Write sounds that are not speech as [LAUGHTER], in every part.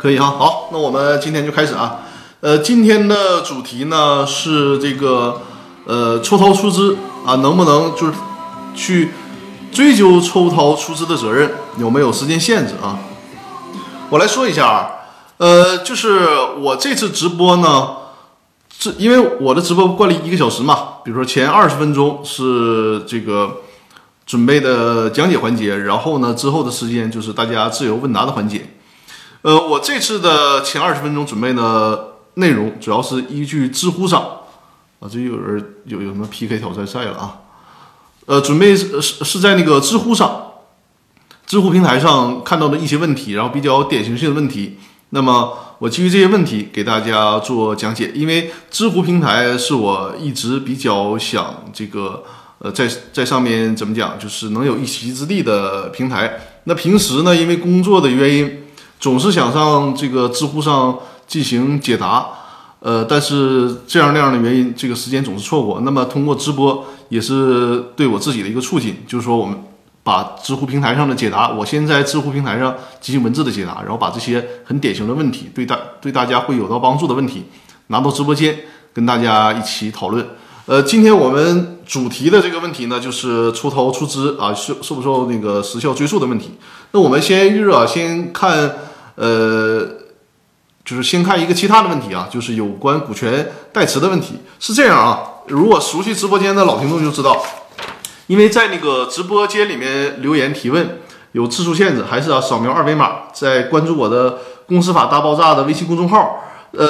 可以哈，好，那我们今天就开始啊。呃，今天的主题呢是这个呃抽逃出资啊，能不能就是去追究抽逃出资的责任，有没有时间限制啊？我来说一下啊，呃，就是我这次直播呢，这因为我的直播惯例一个小时嘛，比如说前二十分钟是这个准备的讲解环节，然后呢之后的时间就是大家自由问答的环节。呃，我这次的前二十分钟准备的内容主要是依据知乎上啊，这有人有有什么 PK 挑战赛了啊？呃，准备是是是在那个知乎上。知乎平台上看到的一些问题，然后比较典型性的问题，那么我基于这些问题给大家做讲解。因为知乎平台是我一直比较想这个呃在在上面怎么讲，就是能有一席之地的平台。那平时呢，因为工作的原因，总是想上这个知乎上进行解答，呃，但是这样那样的原因，这个时间总是错过。那么通过直播也是对我自己的一个促进，就是说我们。把知乎平台上的解答，我先在知乎平台上进行文字的解答，然后把这些很典型的问题，对大对大家会有到帮助的问题，拿到直播间跟大家一起讨论。呃，今天我们主题的这个问题呢，就是出逃出资啊，受受不受那个时效追溯的问题。那我们先预热啊，先看呃，就是先看一个其他的问题啊，就是有关股权代持的问题。是这样啊，如果熟悉直播间的老听众就知道。因为在那个直播间里面留言提问有字数限制，还是要扫描二维码，在关注我的“公司法大爆炸”的微信公众号。呃，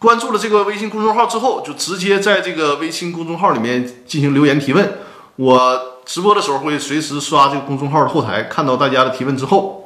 关注了这个微信公众号之后，就直接在这个微信公众号里面进行留言提问。我直播的时候会随时刷这个公众号的后台，看到大家的提问之后，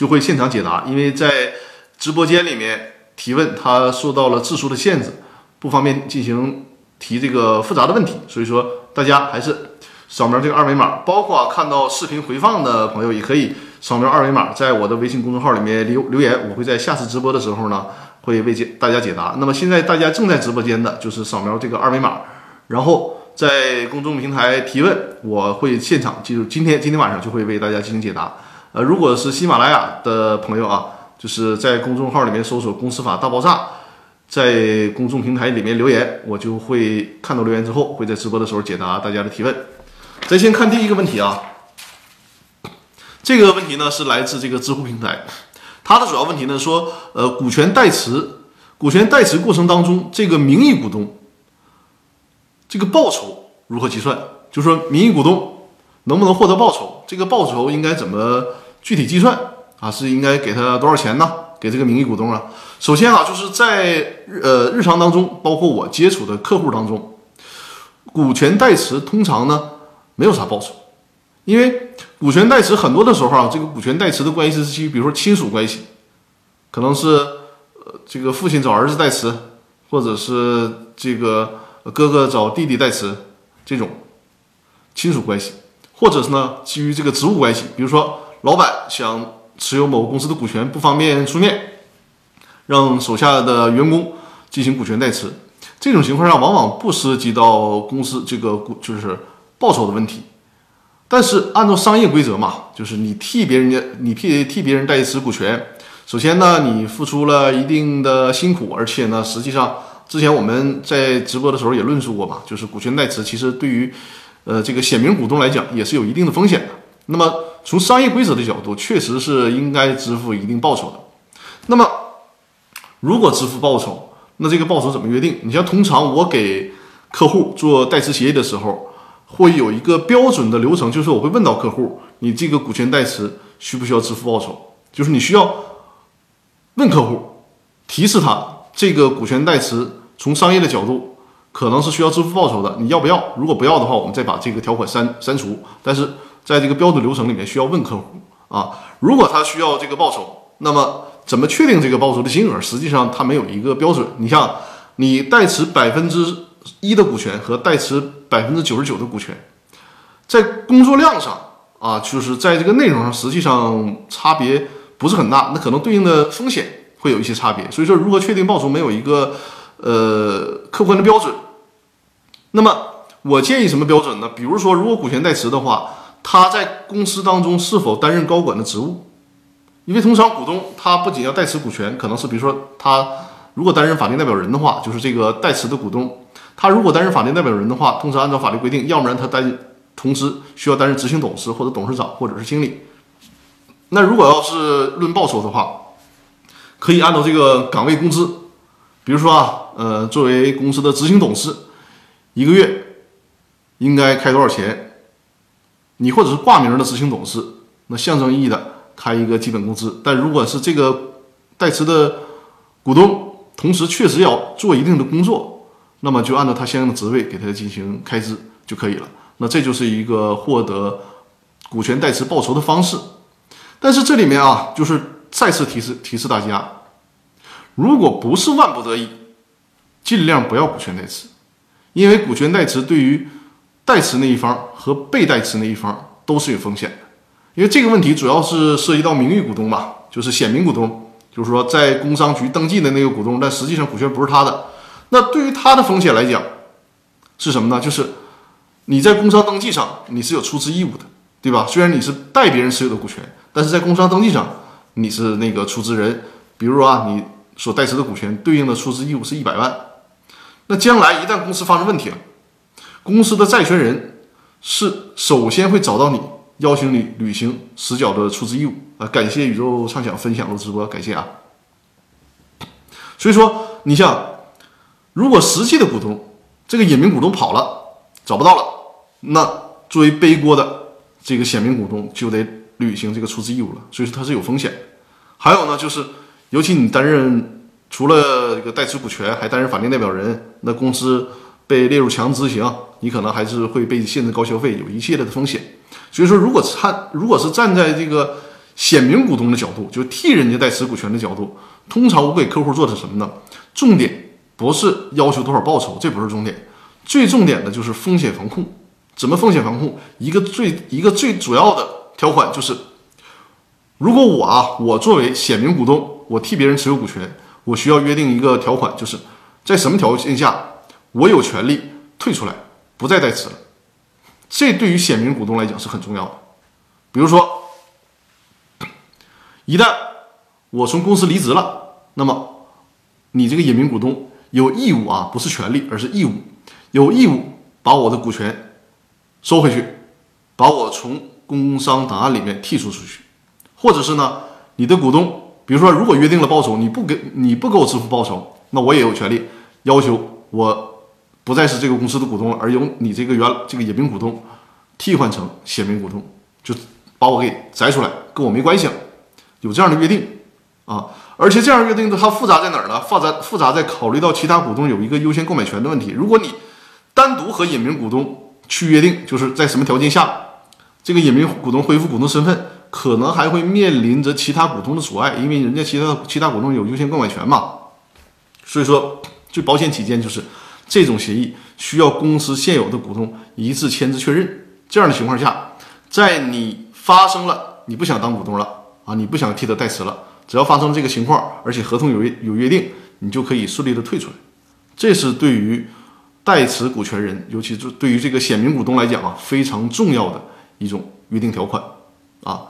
就会现场解答。因为在直播间里面提问，它受到了字数的限制，不方便进行提这个复杂的问题，所以说大家还是。扫描这个二维码，包括看到视频回放的朋友也可以扫描二维码，在我的微信公众号里面留留言，我会在下次直播的时候呢，会为解大家解答。那么现在大家正在直播间的，就是扫描这个二维码，然后在公众平台提问，我会现场，就是今天今天晚上就会为大家进行解答。呃，如果是喜马拉雅的朋友啊，就是在公众号里面搜索“公司法大爆炸”，在公众平台里面留言，我就会看到留言之后，会在直播的时候解答大家的提问。咱先看第一个问题啊，这个问题呢是来自这个知乎平台，它的主要问题呢说，呃，股权代持，股权代持过程当中，这个名义股东这个报酬如何计算？就说名义股东能不能获得报酬？这个报酬应该怎么具体计算啊？是应该给他多少钱呢？给这个名义股东啊？首先啊，就是在呃日常当中，包括我接触的客户当中，股权代持通常呢。没有啥报酬，因为股权代持很多的时候啊，这个股权代持的关系是基于，比如说亲属关系，可能是呃这个父亲找儿子代持，或者是这个哥哥找弟弟代持这种亲属关系，或者是呢基于这个职务关系，比如说老板想持有某个公司的股权不方便出面，让手下的员工进行股权代持，这种情况下往往不涉及到公司这个股就是。报酬的问题，但是按照商业规则嘛，就是你替别人家，你替替别人代持股权，首先呢，你付出了一定的辛苦，而且呢，实际上之前我们在直播的时候也论述过嘛，就是股权代持其实对于呃这个显名股东来讲也是有一定的风险的。那么从商业规则的角度，确实是应该支付一定报酬的。那么如果支付报酬，那这个报酬怎么约定？你像通常我给客户做代持协议的时候。会有一个标准的流程，就是我会问到客户，你这个股权代持需不需要支付报酬？就是你需要问客户，提示他这个股权代持从商业的角度可能是需要支付报酬的，你要不要？如果不要的话，我们再把这个条款删删除。但是在这个标准流程里面需要问客户啊，如果他需要这个报酬，那么怎么确定这个报酬的金额？实际上它没有一个标准。你像你代持百分之。一的股权和代持百分之九十九的股权，在工作量上啊，就是在这个内容上，实际上差别不是很大。那可能对应的风险会有一些差别。所以说，如何确定报酬没有一个呃客观的标准。那么我建议什么标准呢？比如说，如果股权代持的话，他在公司当中是否担任高管的职务？因为通常股东他不仅要代持股权，可能是比如说他如果担任法定代表人的话，就是这个代持的股东，他如果担任法定代表人的话，通常按照法律规定，要不然他担同时需要担任执行董事或者董事长或者是经理。那如果要是论报酬的话，可以按照这个岗位工资，比如说啊，呃，作为公司的执行董事，一个月应该开多少钱？你或者是挂名的执行董事，那象征意义的开一个基本工资。但如果是这个代持的股东，同时确实要做一定的工作，那么就按照他相应的职位给他进行开支就可以了。那这就是一个获得股权代持报酬的方式。但是这里面啊，就是再次提示提示大家，如果不是万不得已，尽量不要股权代持，因为股权代持对于代持那一方和被代持那一方都是有风险的。因为这个问题主要是涉及到名誉股东嘛，就是显名股东，就是说在工商局登记的那个股东，但实际上股权不是他的。那对于他的风险来讲，是什么呢？就是你在工商登记上你是有出资义务的，对吧？虽然你是代别人持有的股权。但是在工商登记上，你是那个出资人，比如说啊，你所代持的股权对应的出资义务是一百万，那将来一旦公司发生问题了，公司的债权人是首先会找到你，邀请你履行实缴的出资义务啊。感谢宇宙畅想分享的直播，感谢啊。所以说，你像如果实际的股东这个隐名股东跑了，找不到了，那作为背锅的这个显名股东就得。履行这个出资义务了，所以说它是有风险。还有呢，就是尤其你担任除了这个代持股权，还担任法定代表人，那公司被列入强制执行，你可能还是会被限制高消费，有一系列的风险。所以说，如果站如果是站在这个显名股东的角度，就替人家代持股权的角度，通常我给客户做的什么呢？重点不是要求多少报酬，这不是重点，最重点的就是风险防控。怎么风险防控？一个最一个最主要的。条款就是，如果我啊，我作为显名股东，我替别人持有股权，我需要约定一个条款，就是在什么条件下，我有权利退出来，不再代持了。这对于显名股东来讲是很重要的。比如说，一旦我从公司离职了，那么你这个隐名股东有义务啊，不是权利，而是义务，有义务把我的股权收回去，把我从。工商档案里面剔除出去，或者是呢，你的股东，比如说，如果约定了报酬，你不给你不给我支付报酬，那我也有权利要求我不再是这个公司的股东了，而由你这个原这个隐名股东替换成显名股东，就把我给摘出来，跟我没关系了。有这样的约定啊，而且这样约定的它复杂在哪儿呢？复杂复杂在考虑到其他股东有一个优先购买权的问题。如果你单独和隐名股东去约定，就是在什么条件下？这个隐名股东恢复股东身份，可能还会面临着其他股东的阻碍，因为人家其他其他股东有优先购买权嘛。所以说，最保险起见，就是这种协议需要公司现有的股东一致签字确认。这样的情况下，在你发生了你不想当股东了啊，你不想替他代持了，只要发生这个情况，而且合同有有约定，你就可以顺利的退出来。这是对于代持股权人，尤其是对于这个显名股东来讲啊，非常重要的。一种约定条款，啊，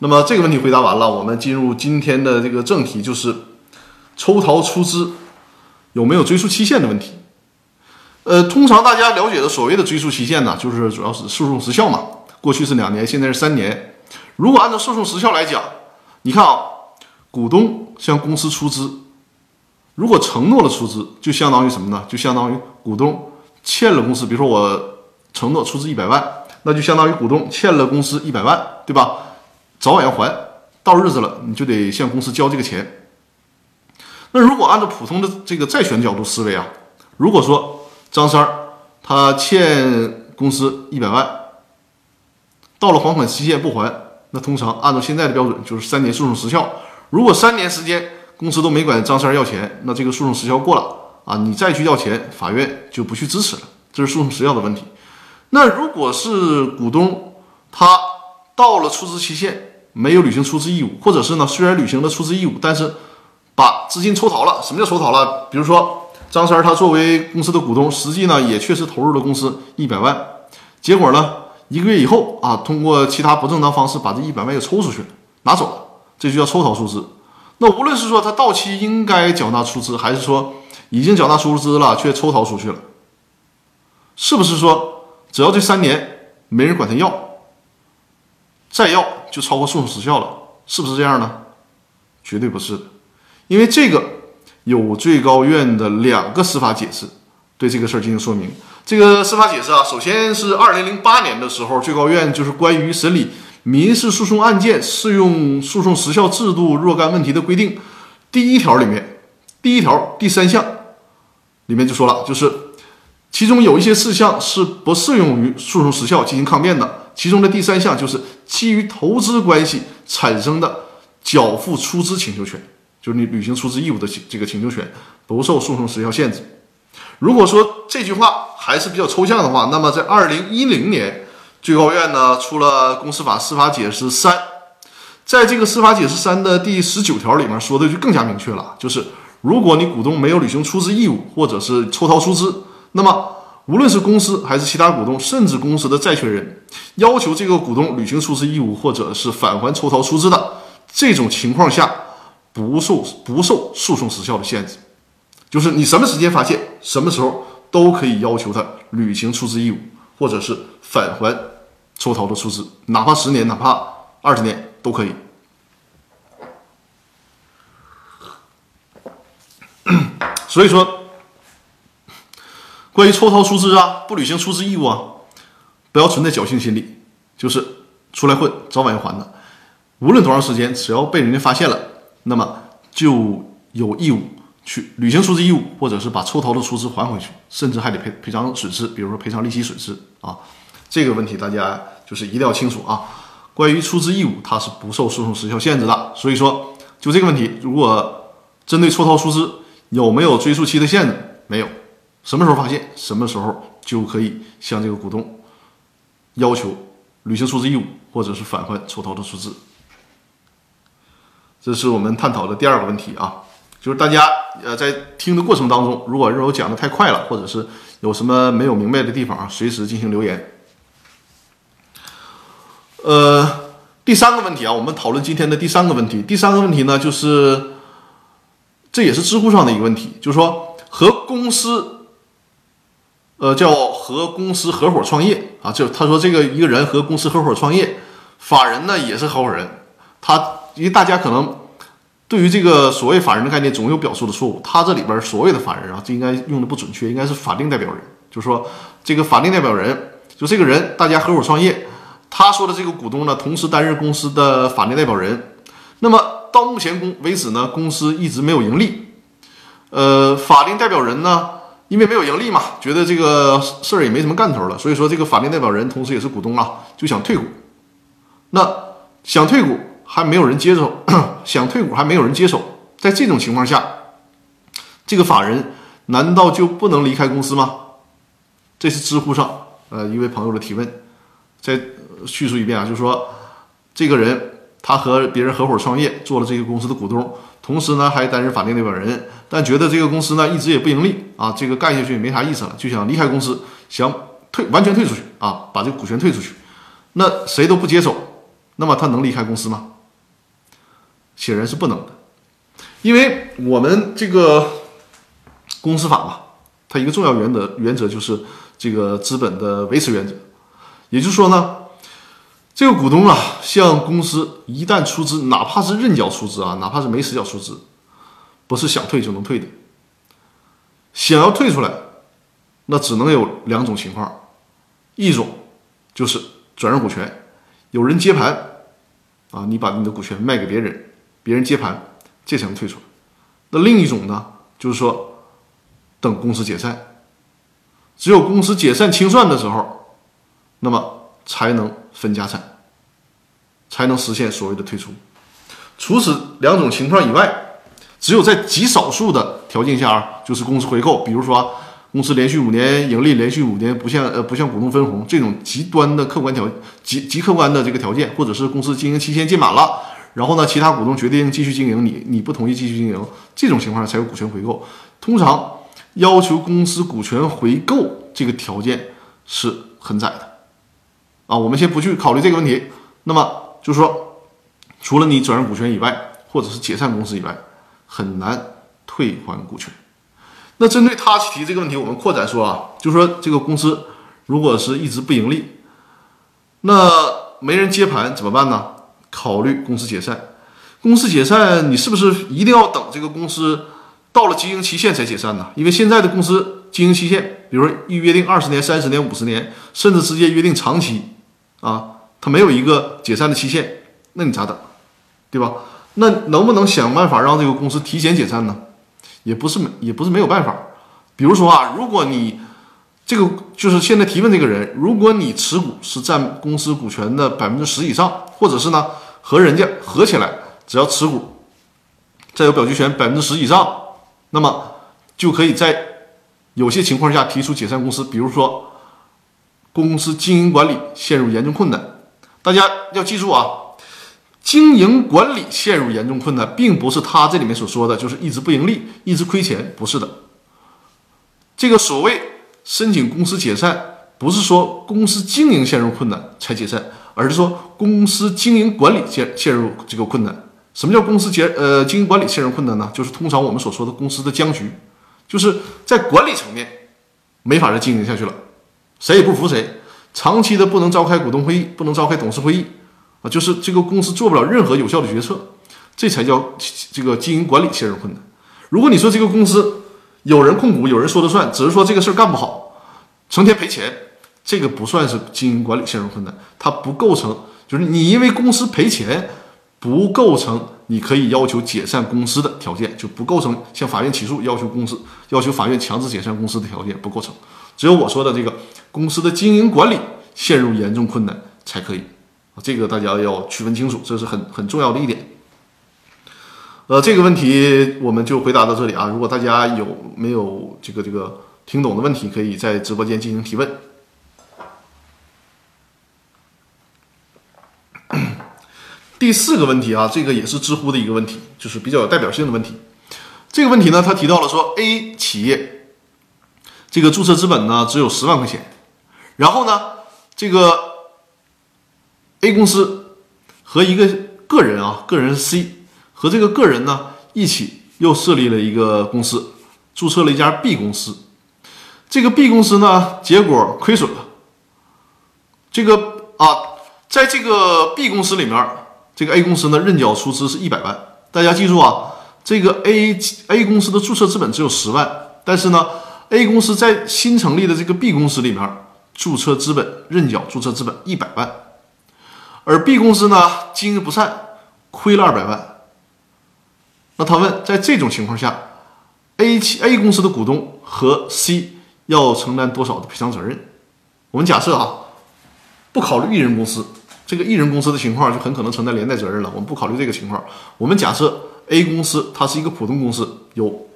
那么这个问题回答完了，我们进入今天的这个正题，就是抽逃出资有没有追诉期限的问题。呃，通常大家了解的所谓的追诉期限呢，就是主要是诉讼时效嘛。过去是两年，现在是三年。如果按照诉讼时效来讲，你看啊，股东向公司出资，如果承诺了出资，就相当于什么呢？就相当于股东欠了公司，比如说我承诺出资一百万。那就相当于股东欠了公司一百万，对吧？早晚要还，到日子了你就得向公司交这个钱。那如果按照普通的这个债权角度思维啊，如果说张三儿他欠公司一百万，到了还款期限不还，那通常按照现在的标准就是三年诉讼时效。如果三年时间公司都没管张三儿要钱，那这个诉讼时效过了啊，你再去要钱，法院就不去支持了，这是诉讼时效的问题。那如果是股东，他到了出资期限没有履行出资义务，或者是呢，虽然履行了出资义务，但是把资金抽逃了。什么叫抽逃了？比如说张三他作为公司的股东，实际呢也确实投入了公司一百万，结果呢一个月以后啊，通过其他不正当方式把这一百万又抽出去了，拿走了。这就叫抽逃出资。那无论是说他到期应该缴纳出资，还是说已经缴纳出资了却抽逃出去了，是不是说只要这三年没人管他要，再要就超过诉讼时效了？是不是这样呢？绝对不是的，因为这个有最高院的两个司法解释对这个事儿进行说明。这个司法解释啊，首先是二零零八年的时候，最高院就是关于审理。民事诉讼案件适用诉讼时效制度若干问题的规定，第一条里面，第一条第三项里面就说了，就是其中有一些事项是不适用于诉讼时效进行抗辩的。其中的第三项就是基于投资关系产生的缴付出资请求权，就是你履行出资义务的这个请求权不受诉讼时效限制。如果说这句话还是比较抽象的话，那么在二零一零年。最高院呢出了《公司法司法解释三》，在这个司法解释三的第十九条里面说的就更加明确了，就是如果你股东没有履行出资义务，或者是抽逃出资，那么无论是公司还是其他股东，甚至公司的债权人，要求这个股东履行出资义务，或者是返还抽逃出资的这种情况下，不受不受诉讼时效的限制，就是你什么时间发现，什么时候都可以要求他履行出资义务，或者是返还。抽逃的出资，哪怕十年，哪怕二十年都可以。所以说，关于抽逃出资啊，不履行出资义务啊，不要存在侥幸心理，就是出来混，早晚要还的。无论多长时间，只要被人家发现了，那么就有义务去履行出资义务，或者是把抽逃的出资还回去，甚至还得赔赔偿损失，比如说赔偿利息损失啊。这个问题大家就是一定要清楚啊！关于出资义务，它是不受诉讼时效限制的。所以说，就这个问题，如果针对抽逃出资有没有追诉期的限制？没有，什么时候发现，什么时候就可以向这个股东要求履行出资义务，或者是返还抽逃的出资。这是我们探讨的第二个问题啊，就是大家呃在听的过程当中，如果认为我讲的太快了，或者是有什么没有明白的地方啊，随时进行留言。呃，第三个问题啊，我们讨论今天的第三个问题。第三个问题呢，就是这也是知乎上的一个问题，就是说和公司，呃，叫和公司合伙创业啊，就他说这个一个人和公司合伙创业，法人呢也是合伙人。他因为大家可能对于这个所谓法人的概念总有表述的错误，他这里边所谓的法人啊，这应该用的不准确，应该是法定代表人，就是说这个法定代表人，就这个人大家合伙创业。他说的这个股东呢，同时担任公司的法定代表人。那么到目前公为止呢，公司一直没有盈利。呃，法定代表人呢，因为没有盈利嘛，觉得这个事儿也没什么干头了，所以说这个法定代表人同时也是股东啊，就想退股。那想退股还没有人接手，想退股还没有人接手，在这种情况下，这个法人难道就不能离开公司吗？这是知乎上呃一位朋友的提问，在。叙述一遍啊，就是说，这个人他和别人合伙创业，做了这个公司的股东，同时呢还担任法定代表人，但觉得这个公司呢一直也不盈利啊，这个干下去也没啥意思了，就想离开公司，想退完全退出去啊，把这个股权退出去。那谁都不接手，那么他能离开公司吗？显然是不能的，因为我们这个公司法嘛，它一个重要原则原则就是这个资本的维持原则，也就是说呢。这个股东啊，向公司一旦出资，哪怕是认缴出资啊，哪怕是没实缴出资，不是想退就能退的。想要退出来，那只能有两种情况：一种就是转让股权，有人接盘啊，你把你的股权卖给别人，别人接盘，这才能退出来。那另一种呢，就是说等公司解散，只有公司解散清算的时候，那么才能分家产。才能实现所谓的退出。除此两种情况以外，只有在极少数的条件下，就是公司回购，比如说公司连续五年盈利，连续五年不向呃不向股东分红这种极端的客观条极极客观的这个条件，或者是公司经营期限届满了，然后呢其他股东决定继续经营，你你不同意继续经营，这种情况下才有股权回购。通常要求公司股权回购这个条件是很窄的啊。我们先不去考虑这个问题，那么。就是说，除了你转让股权以外，或者是解散公司以外，很难退还股权。那针对他提这个问题，我们扩展说啊，就是说这个公司如果是一直不盈利，那没人接盘怎么办呢？考虑公司解散。公司解散，你是不是一定要等这个公司到了经营期限才解散呢？因为现在的公司经营期限，比如说预约定二十年、三十年、五十年，甚至直接约定长期，啊，它没有一个解散的期限，那你咋等？对吧？那能不能想办法让这个公司提前解散呢？也不是，也不是没有办法。比如说啊，如果你这个就是现在提问这个人，如果你持股是占公司股权的百分之十以上，或者是呢和人家合起来。只要持股占有表决权百分之十以上，那么就可以在有些情况下提出解散公司。比如说，公司经营管理陷入严重困难，大家要记住啊，经营管理陷入严重困难，并不是他这里面所说的就是一直不盈利、一直亏钱，不是的。这个所谓申请公司解散，不是说公司经营陷入困难才解散，而是说公司经营管理陷陷入这个困难。什么叫公司结呃经营管理陷入困难呢？就是通常我们所说的公司的僵局，就是在管理层面没法再经营下去了，谁也不服谁，长期的不能召开股东会议，不能召开董事会议啊，就是这个公司做不了任何有效的决策，这才叫这个经营管理陷入困难。如果你说这个公司有人控股，有人说了算，只是说这个事儿干不好，成天赔钱，这个不算是经营管理陷入困难，它不构成就是你因为公司赔钱。不构成你可以要求解散公司的条件，就不构成向法院起诉要求公司要求法院强制解散公司的条件，不构成。只有我说的这个公司的经营管理陷入严重困难才可以啊，这个大家要区分清楚，这是很很重要的一点。呃，这个问题我们就回答到这里啊。如果大家有没有这个这个听懂的问题，可以在直播间进行提问。[COUGHS] 第四个问题啊，这个也是知乎的一个问题，就是比较有代表性的问题。这个问题呢，他提到了说，A 企业这个注册资本呢只有十万块钱，然后呢，这个 A 公司和一个个人啊，个人 C 和这个个人呢一起又设立了一个公司，注册了一家 B 公司。这个 B 公司呢，结果亏损了。这个啊，在这个 B 公司里面。这个 A 公司呢，认缴出资是一百万。大家记住啊，这个 A A 公司的注册资本只有十万，但是呢，A 公司在新成立的这个 B 公司里面，注册资本认缴注册资本一百万，而 B 公司呢经营不善，亏了二百万。那他问，在这种情况下，A 企 A 公司的股东和 C 要承担多少的赔偿责任？我们假设啊，不考虑一人公司。这个艺人公司的情况就很可能承担连带责任了。我们不考虑这个情况，我们假设 A 公司它是一个普通公司，有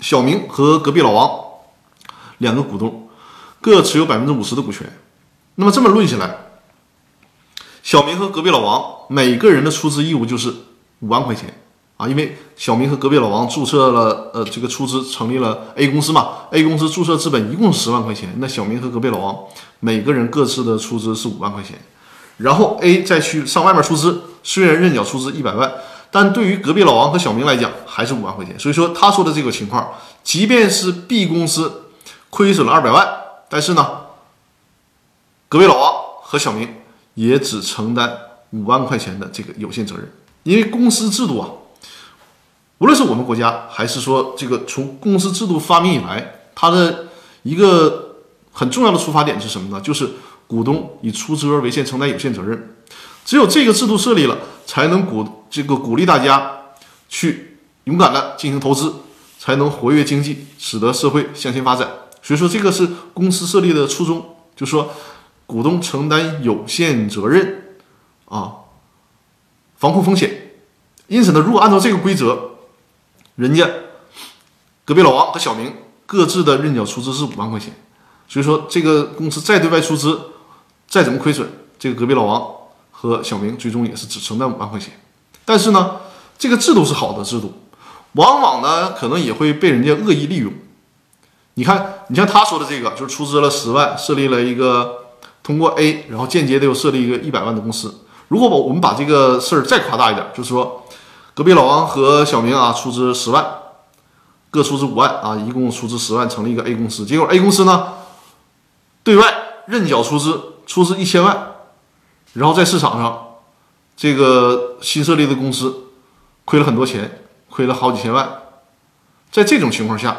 小明和隔壁老王两个股东，各持有百分之五十的股权。那么这么论起来，小明和隔壁老王每个人的出资义务就是五万块钱啊，因为小明和隔壁老王注册了呃这个出资成立了 A 公司嘛，A 公司注册资本一共十万块钱，那小明和隔壁老王每个人各自的出资是五万块钱。然后 A 再去上外面出资，虽然认缴出资一百万，但对于隔壁老王和小明来讲还是五万块钱。所以说他说的这个情况，即便是 B 公司亏损了二百万，但是呢，隔壁老王和小明也只承担五万块钱的这个有限责任。因为公司制度啊，无论是我们国家还是说这个从公司制度发明以来，它的一个很重要的出发点是什么呢？就是。股东以出资额为限承担有限责任，只有这个制度设立了，才能鼓这个鼓励大家去勇敢的进行投资，才能活跃经济，使得社会向前发展。所以说，这个是公司设立的初衷，就说股东承担有限责任啊，防控风险。因此呢，如果按照这个规则，人家隔壁老王和小明各自的认缴出资是五万块钱，所以说这个公司再对外出资。再怎么亏损，这个隔壁老王和小明最终也是只承担五万块钱。但是呢，这个制度是好的制度，往往呢可能也会被人家恶意利用。你看，你像他说的这个，就是出资了十万，设立了一个通过 A，然后间接的又设立一个一百万的公司。如果把我们把这个事儿再夸大一点，就是说，隔壁老王和小明啊出资十万，各出资五万啊，一共出资十万成立一个 A 公司。结果 A 公司呢，对外认缴出资，出资一千万，然后在市场上，这个新设立的公司亏了很多钱，亏了好几千万。在这种情况下，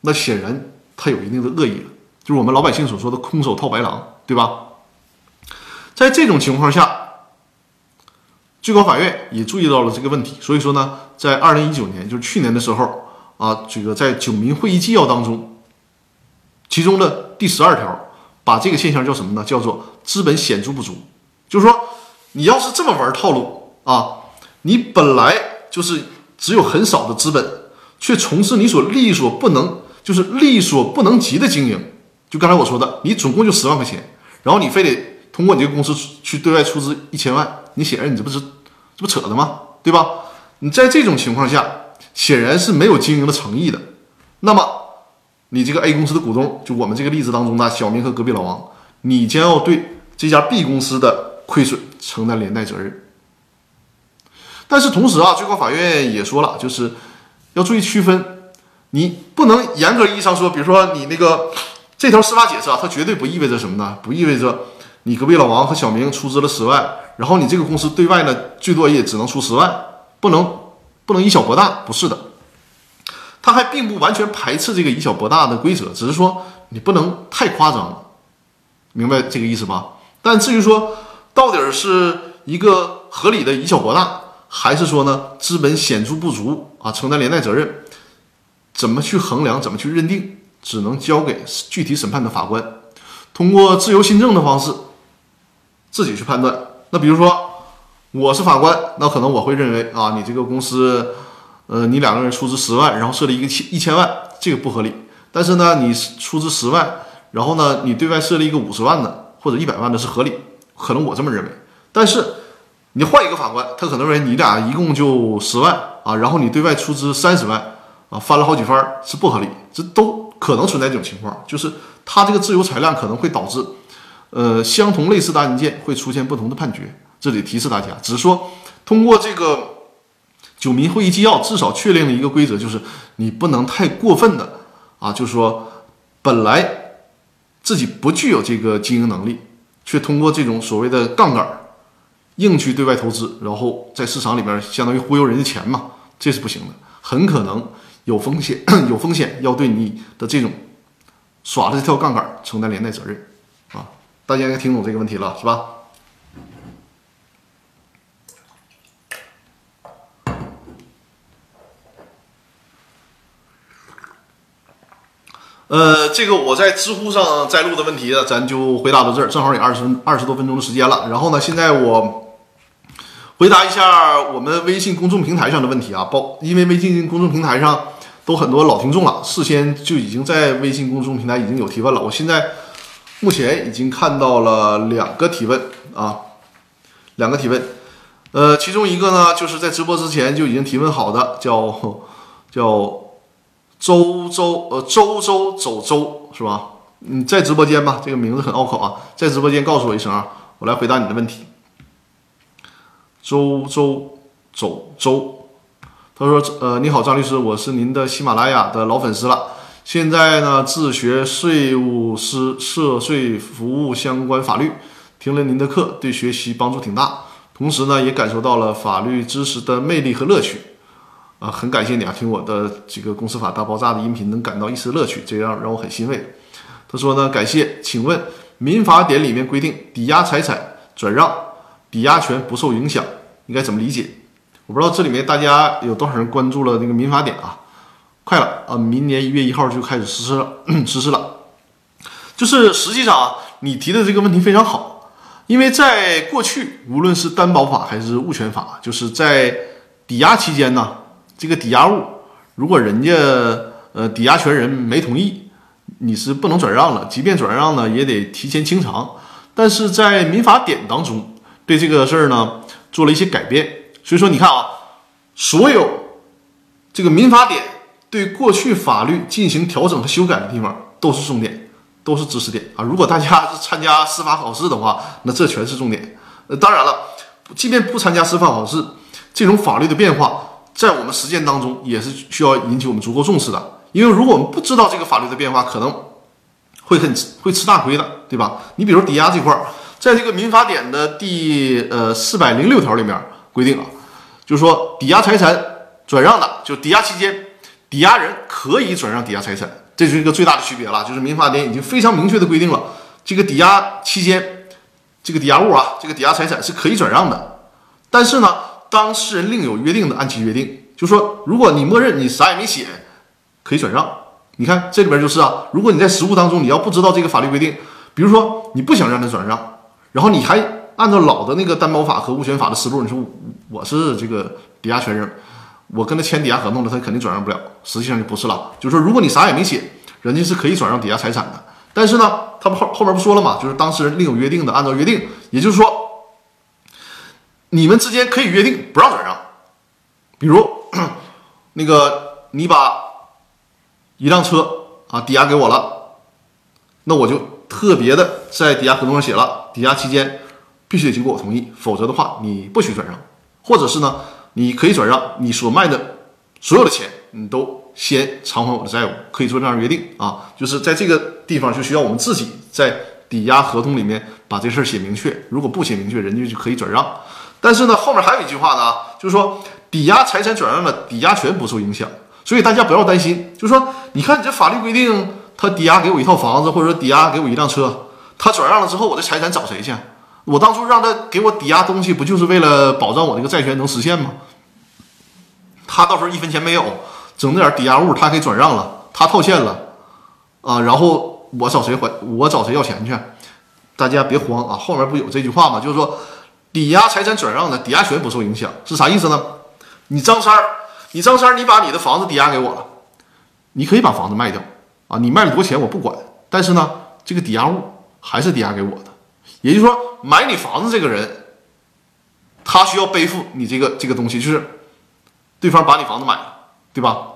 那显然他有一定的恶意了，就是我们老百姓所说的空手套白狼，对吧？在这种情况下，最高法院也注意到了这个问题，所以说呢，在二零一九年，就是去年的时候啊，这个在九民会议纪要当中，其中的第十二条，把这个现象叫什么呢？叫做资本显著不足。就是说，你要是这么玩套路啊，你本来就是只有很少的资本。却从事你所力所不能，就是力所不能及的经营。就刚才我说的，你总共就十万块钱，然后你非得通过你这个公司去对外出资一千万，你显然你这不是这不扯的吗？对吧？你在这种情况下，显然是没有经营的诚意的。那么，你这个 A 公司的股东，就我们这个例子当中呢小明和隔壁老王，你将要对这家 B 公司的亏损承担连带责任。但是同时啊，最高法院也说了，就是。要注意区分，你不能严格意义上说，比如说你那个这条司法解释啊，它绝对不意味着什么呢？不意味着你隔壁老王和小明出资了十万，然后你这个公司对外呢最多也只能出十万，不能不能以小博大，不是的。他还并不完全排斥这个以小博大的规则，只是说你不能太夸张了，明白这个意思吧？但至于说到底是一个合理的以小博大。还是说呢，资本显著不足啊，承担连带责任，怎么去衡量，怎么去认定，只能交给具体审判的法官，通过自由心证的方式自己去判断。那比如说我是法官，那可能我会认为啊，你这个公司，呃，你两个人出资十万，然后设立一个千一千万，这个不合理。但是呢，你出资十万，然后呢，你对外设立一个五十万的或者一百万的，是合理。可能我这么认为，但是。你换一个法官，他可能认为你俩一共就十万啊，然后你对外出资三十万啊，翻了好几番是不合理，这都可能存在这种情况，就是他这个自由裁量可能会导致，呃，相同类似的案件会出现不同的判决。这里提示大家，只是说通过这个九民会议纪要，至少确定了一个规则，就是你不能太过分的啊，就是说本来自己不具有这个经营能力，却通过这种所谓的杠杆。硬去对外投资，然后在市场里边相当于忽悠人家钱嘛，这是不行的，很可能有风险，[COUGHS] 有风险要对你的这种耍的这条杠杆承担连带责任啊！大家应该听懂这个问题了，是吧？呃，这个我在知乎上摘录的问题呢，咱就回答到这儿，正好也二十二十多分钟的时间了。然后呢，现在我。回答一下我们微信公众平台上的问题啊，包因为微信公众平台上都很多老听众了，事先就已经在微信公众平台已经有提问了。我现在目前已经看到了两个提问啊，两个提问，呃，其中一个呢就是在直播之前就已经提问好的，叫叫周周呃周周走周是吧？你在直播间吧，这个名字很拗口啊，在直播间告诉我一声啊，我来回答你的问题。周周走周，他说：“呃，你好，张律师，我是您的喜马拉雅的老粉丝了。现在呢，自学税务师涉税服务相关法律，听了您的课，对学习帮助挺大。同时呢，也感受到了法律知识的魅力和乐趣。啊，很感谢你啊，听我的这个公司法大爆炸的音频，能感到一丝乐趣，这让让我很欣慰。”他说呢，感谢，请问民法典里面规定抵押财产转让。抵押权不受影响，应该怎么理解？我不知道这里面大家有多少人关注了那个民法典啊？快了啊，明年一月一号就开始实施了，[CLEARS THROAT] 实施了。就是实际上啊，你提的这个问题非常好，因为在过去，无论是担保法还是物权法，就是在抵押期间呢，这个抵押物如果人家呃抵押权人没同意，你是不能转让了，即便转让呢，也得提前清偿。但是在民法典当中，对这个事儿呢做了一些改变，所以说你看啊，所有这个民法典对过去法律进行调整和修改的地方都是重点，都是知识点啊。如果大家是参加司法考试的话，那这全是重点。呃，当然了，即便不参加司法考试，这种法律的变化在我们实践当中也是需要引起我们足够重视的。因为如果我们不知道这个法律的变化，可能会很会吃大亏的，对吧？你比如抵押这块儿，在这个民法典的第呃四百零六条里面规定啊，就是说抵押财产转让的，就抵押期间，抵押人可以转让抵押财产，这是一个最大的区别了。就是民法典已经非常明确的规定了，这个抵押期间，这个抵押物啊，这个抵押财产是可以转让的，但是呢，当事人另有约定的，按其约定，就说如果你默认你啥也没写。可以转让，你看这里边就是啊。如果你在实务当中，你要不知道这个法律规定，比如说你不想让他转让，然后你还按照老的那个担保法和物权法的思路，你说我是这个抵押权人，我跟他签抵押合同了，他肯定转让不了。实际上就不是了，就是说如果你啥也没写，人家是可以转让抵押财产的。但是呢，他们后后面不说了嘛，就是当事人另有约定的，按照约定，也就是说，你们之间可以约定不让转让。比如 [CLEARS THROAT] 那个你把。一辆车啊，抵押给我了，那我就特别的在抵押合同上写了，抵押期间必须得经过我同意，否则的话你不许转让，或者是呢，你可以转让，你所卖的所有的钱你都先偿还我的债务，可以做这样约定啊，就是在这个地方就需要我们自己在抵押合同里面把这事儿写明确，如果不写明确，人家就可以转让。但是呢，后面还有一句话呢，就是说抵押财产转让的抵押权不受影响。所以大家不要担心，就是说，你看你这法律规定，他抵押给我一套房子，或者说抵押给我一辆车，他转让了之后，我的财产找谁去？我当初让他给我抵押东西，不就是为了保障我这个债权能实现吗？他到时候一分钱没有，整那点抵押物他给转让了，他套现了，啊，然后我找谁还？我找谁要钱去？大家别慌啊，后面不有这句话吗？就是说，抵押财产转让的抵押权不受影响，是啥意思呢？你张三儿。你张三，你把你的房子抵押给我了，你可以把房子卖掉啊，你卖了多少钱我不管，但是呢，这个抵押物还是抵押给我的，也就是说，买你房子这个人，他需要背负你这个这个东西，就是对方把你房子买了，对吧？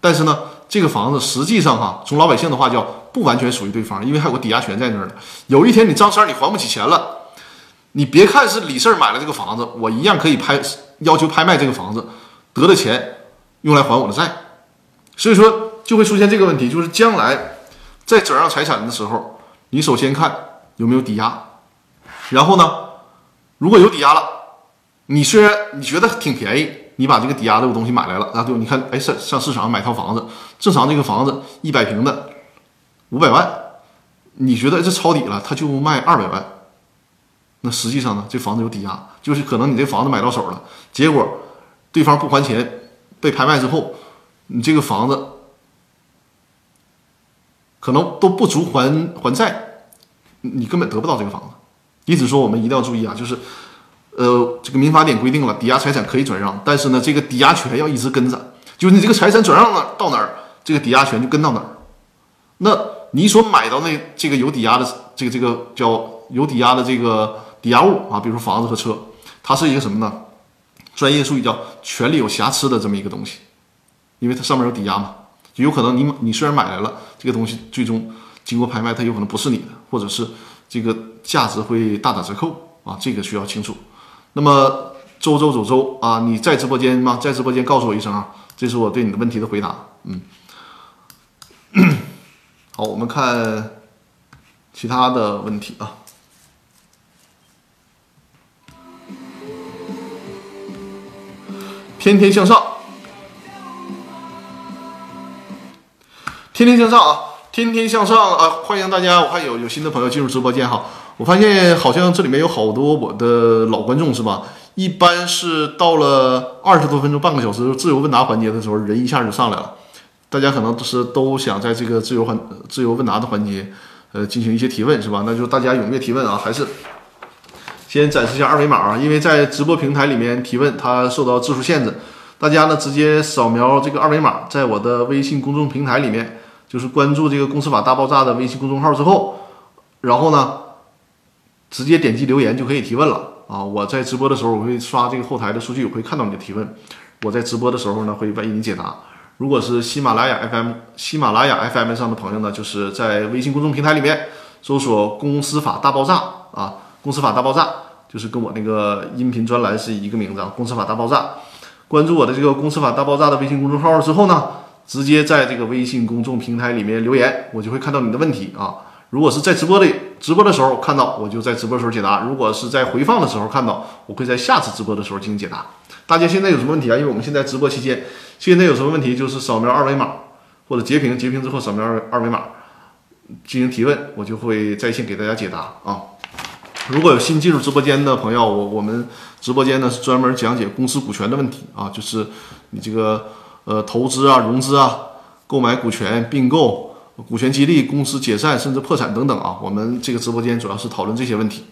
但是呢，这个房子实际上哈，从老百姓的话叫不完全属于对方，因为还有个抵押权在那儿呢。有一天你张三你还不起钱了，你别看是李四买了这个房子，我一样可以拍要求拍卖这个房子得的钱。用来还我的债，所以说就会出现这个问题，就是将来在转让财产的时候，你首先看有没有抵押，然后呢，如果有抵押了，你虽然你觉得挺便宜，你把这个抵押这个东西买来了，啊，对，你看，哎，上上市场买套房子，正常这个房子一百平的五百万，你觉得这抄底了，他就卖二百万，那实际上呢，这房子有抵押，就是可能你这房子买到手了，结果对方不还钱。被拍卖之后，你这个房子可能都不足还还债，你根本得不到这个房子。因此说，我们一定要注意啊，就是，呃，这个民法典规定了，抵押财产可以转让，但是呢，这个抵押权要一直跟着，就是你这个财产转让了到哪儿，这个抵押权就跟到哪儿。那你所买到那这个有抵押的这个这个叫有抵押的这个抵押物啊，比如说房子和车，它是一个什么呢？专业术语叫权利有瑕疵的这么一个东西，因为它上面有抵押嘛，就有可能你你虽然买来了这个东西，最终经过拍卖，它有可能不是你的，或者是这个价值会大打折扣啊，这个需要清楚。那么周周走周啊，你在直播间吗？在直播间告诉我一声啊，这是我对你的问题的回答。嗯，[COUGHS] 好，我们看其他的问题啊。天天向上，天天向上啊！天天向上啊！欢迎大家，我看有有新的朋友进入直播间哈。我发现好像这里面有好多我的老观众是吧？一般是到了二十多分钟、半个小时自由问答环节的时候，人一下就上来了。大家可能都是都想在这个自由环自由问答的环节，呃，进行一些提问是吧？那就大家踊跃提问啊！还是。先展示一下二维码啊，因为在直播平台里面提问，它受到字数限制。大家呢直接扫描这个二维码，在我的微信公众平台里面，就是关注这个“公司法大爆炸”的微信公众号之后，然后呢，直接点击留言就可以提问了啊。我在直播的时候，我会刷这个后台的数据，我会看到你的提问。我在直播的时候呢，会为你解答。如果是喜马拉雅 FM、喜马拉雅 FM 上的朋友呢，就是在微信公众平台里面搜索“公司法大爆炸”啊。公司法大爆炸，就是跟我那个音频专栏是一个名字啊，公司法大爆炸。关注我的这个公司法大爆炸的微信公众号之后呢，直接在这个微信公众平台里面留言，我就会看到你的问题啊。如果是在直播的直播的时候看到，我就在直播的时候解答；如果是在回放的时候看到，我会在下次直播的时候进行解答。大家现在有什么问题啊？因为我们现在直播期间，现在有什么问题就是扫描二维码或者截屏，截屏之后扫描二二维码进行提问，我就会在线给大家解答啊。如果有新进入直播间的朋友，我我们直播间呢是专门讲解公司股权的问题啊，就是你这个呃投资啊、融资啊、购买股权、并购、股权激励、公司解散甚至破产等等啊，我们这个直播间主要是讨论这些问题，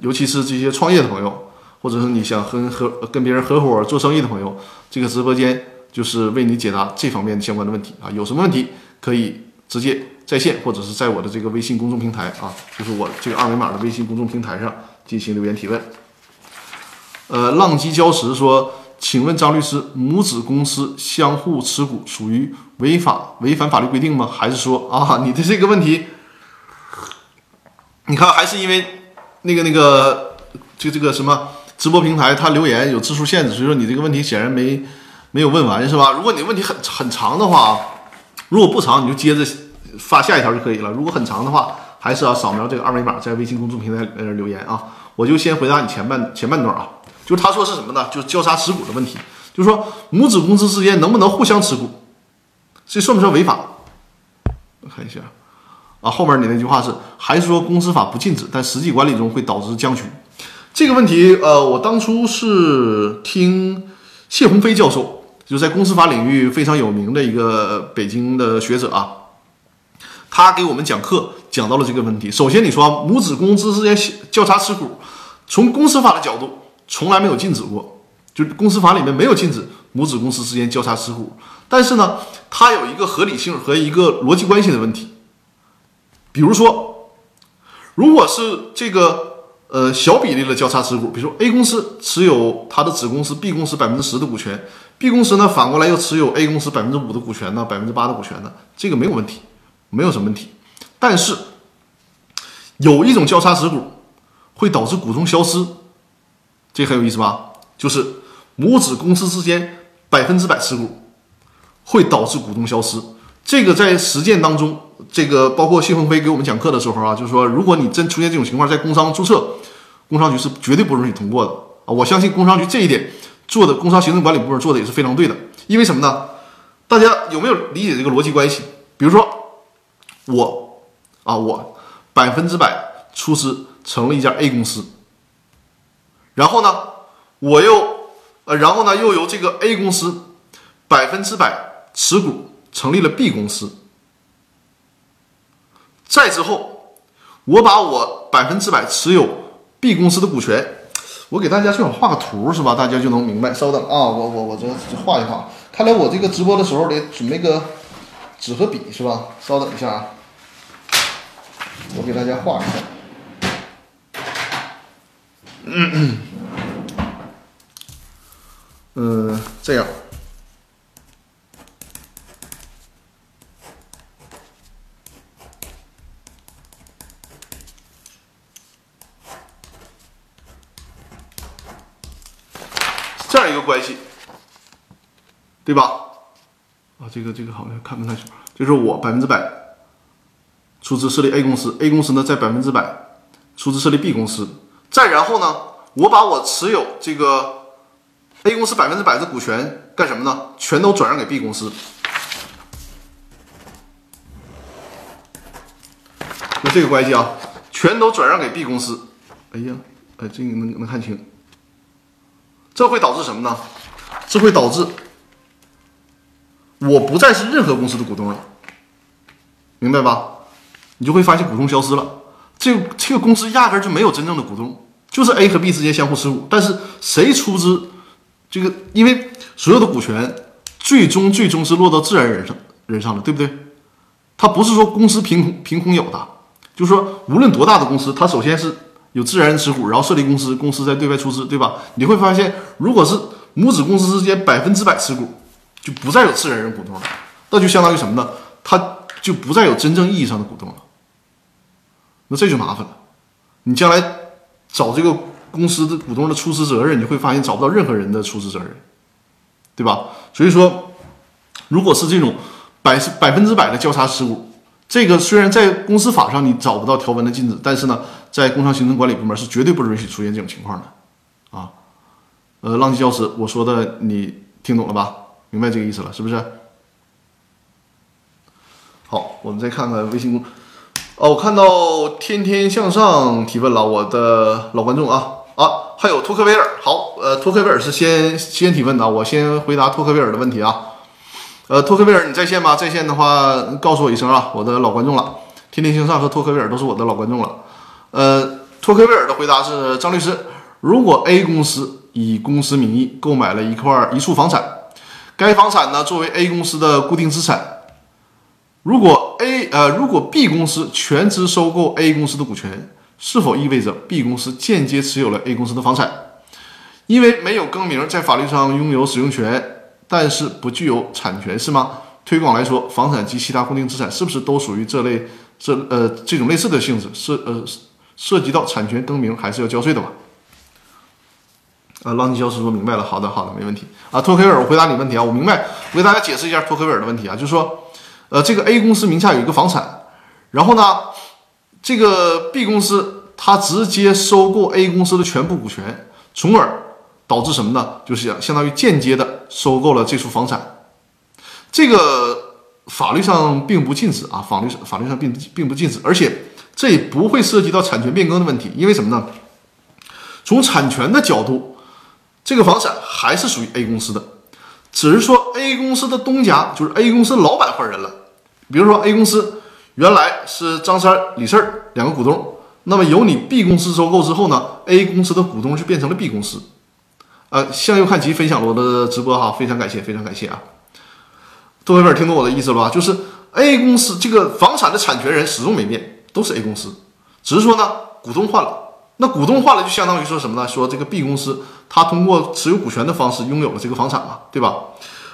尤其是这些创业的朋友，或者是你想和和跟别人合伙做生意的朋友，这个直播间就是为你解答这方面相关的问题啊，有什么问题可以直接。在线或者是在我的这个微信公众平台啊，就是我这个二维码的微信公众平台上进行留言提问。呃，浪迹礁石说，请问张律师，母子公司相互持股属于违法违反法律规定吗？还是说 [LAUGHS] 啊，你的这个问题，你看还是因为那个那个就这个什么直播平台它留言有字数限制，所以说你这个问题显然没没有问完是吧？如果你问题很很长的话，如果不长你就接着。发下一条就可以了。如果很长的话，还是要扫描这个二维码，在微信公众平台呃留言啊。我就先回答你前半前半段啊，就是他说是什么呢？就是交叉持股的问题，就是说母子公司之间能不能互相持股，这算不算违法？我看一下啊，后面你那句话是还是说公司法不禁止，但实际管理中会导致僵局？这个问题呃，我当初是听谢鸿飞教授，就在公司法领域非常有名的一个北京的学者啊。他给我们讲课，讲到了这个问题。首先，你说母子公司之间交叉持股，从公司法的角度，从来没有禁止过，就公司法里面没有禁止母子公司之间交叉持股。但是呢，它有一个合理性和一个逻辑关系的问题。比如说，如果是这个呃小比例的交叉持股，比如说 A 公司持有它的子公司 B 公司百分之十的股权，B 公司呢反过来又持有 A 公司百分之五的股权呢，百分之八的股权呢，这个没有问题。没有什么问题，但是有一种交叉持股会导致股东消失，这很有意思吧？就是母子公司之间百分之百持股会导致股东消失。这个在实践当中，这个包括谢鹏飞给我们讲课的时候啊，就是说，如果你真出现这种情况，在工商注册，工商局是绝对不允许通过的啊！我相信工商局这一点做的，工商行政管理部门做的也是非常对的。因为什么呢？大家有没有理解这个逻辑关系？比如说。我啊，我百分之百出资成了一家 A 公司，然后呢，我又呃，然后呢，又由这个 A 公司百分之百持股成立了 B 公司，再之后，我把我百分之百持有 B 公司的股权，我给大家最好画个图是吧？大家就能明白。稍等啊，我我我这画一画。看来我这个直播的时候得准备个。纸和笔是吧？稍等一下啊，我给大家画一下。嗯嗯，嗯，这样一个关系，对吧？啊，这个这个好像看不太清，就是我百分之百出资设立 A 公司，A 公司呢在百分之百出资设立 B 公司，再然后呢，我把我持有这个 A 公司百分之百的股权干什么呢？全都转让给 B 公司，就这个关系啊，全都转让给 B 公司。哎呀，哎，这个能能看清？这会导致什么呢？这会导致。我不再是任何公司的股东了，明白吧？你就会发现股东消失了。这这个公司压根就没有真正的股东，就是 A 和 B 之间相互持股。但是谁出资？这个因为所有的股权最终最终是落到自然人上人上的，对不对？它不是说公司凭空凭空有的，就是说无论多大的公司，它首先是有自然人持股，然后设立公司，公司再对外出资，对吧？你会发现，如果是母子公司之间百分之百持股。就不再有自然人股东了，那就相当于什么呢？他就不再有真正意义上的股东了。那这就麻烦了。你将来找这个公司的股东的出资责任，你会发现找不到任何人的出资责任，对吧？所以说，如果是这种百百分之百的交叉持股，这个虽然在公司法上你找不到条文的禁止，但是呢，在工商行政管理部门是绝对不允许出现这种情况的啊。呃，浪迹教师，我说的你听懂了吧？明白这个意思了，是不是？好，我们再看看微信公。哦，我看到天天向上提问了，我的老观众啊啊，还有托克维尔。好，呃，托克维尔是先先提问的，我先回答托克维尔的问题啊。呃，托克维尔你在线吗？在线的话，告诉我一声啊，我的老观众了。天天向上和托克维尔都是我的老观众了。呃，托克维尔的回答是：张律师，如果 A 公司以公司名义购买了一块一处房产，该房产呢作为 A 公司的固定资产。如果 A 呃，如果 B 公司全资收购 A 公司的股权，是否意味着 B 公司间接持有了 A 公司的房产？因为没有更名，在法律上拥有使用权，但是不具有产权，是吗？推广来说，房产及其他固定资产是不是都属于这类这呃这种类似的性质？涉呃涉及到产权更名，还是要交税的吧？啊，浪迹教师说明白了，好的好的，没问题啊。托克维尔，我回答你问题啊，我明白，我给大家解释一下托克维尔的问题啊，就是说。呃，这个 A 公司名下有一个房产，然后呢，这个 B 公司它直接收购 A 公司的全部股权，从而导致什么呢？就是相当于间接的收购了这处房产。这个法律上并不禁止啊，法律法律上并并不禁止，而且这也不会涉及到产权变更的问题，因为什么呢？从产权的角度，这个房产还是属于 A 公司的，只是说 A 公司的东家就是 A 公司老板换人了。比如说，A 公司原来是张三、李四两个股东，那么由你 B 公司收购之后呢，A 公司的股东就变成了 B 公司。呃，向右看齐分享了我的直播哈，非常感谢，非常感谢啊！各位朋友听懂我的意思了吧？就是 A 公司这个房产的产权人始终没变，都是 A 公司，只是说呢，股东换了。那股东换了，就相当于说什么呢？说这个 B 公司它通过持有股权的方式拥有了这个房产嘛，对吧？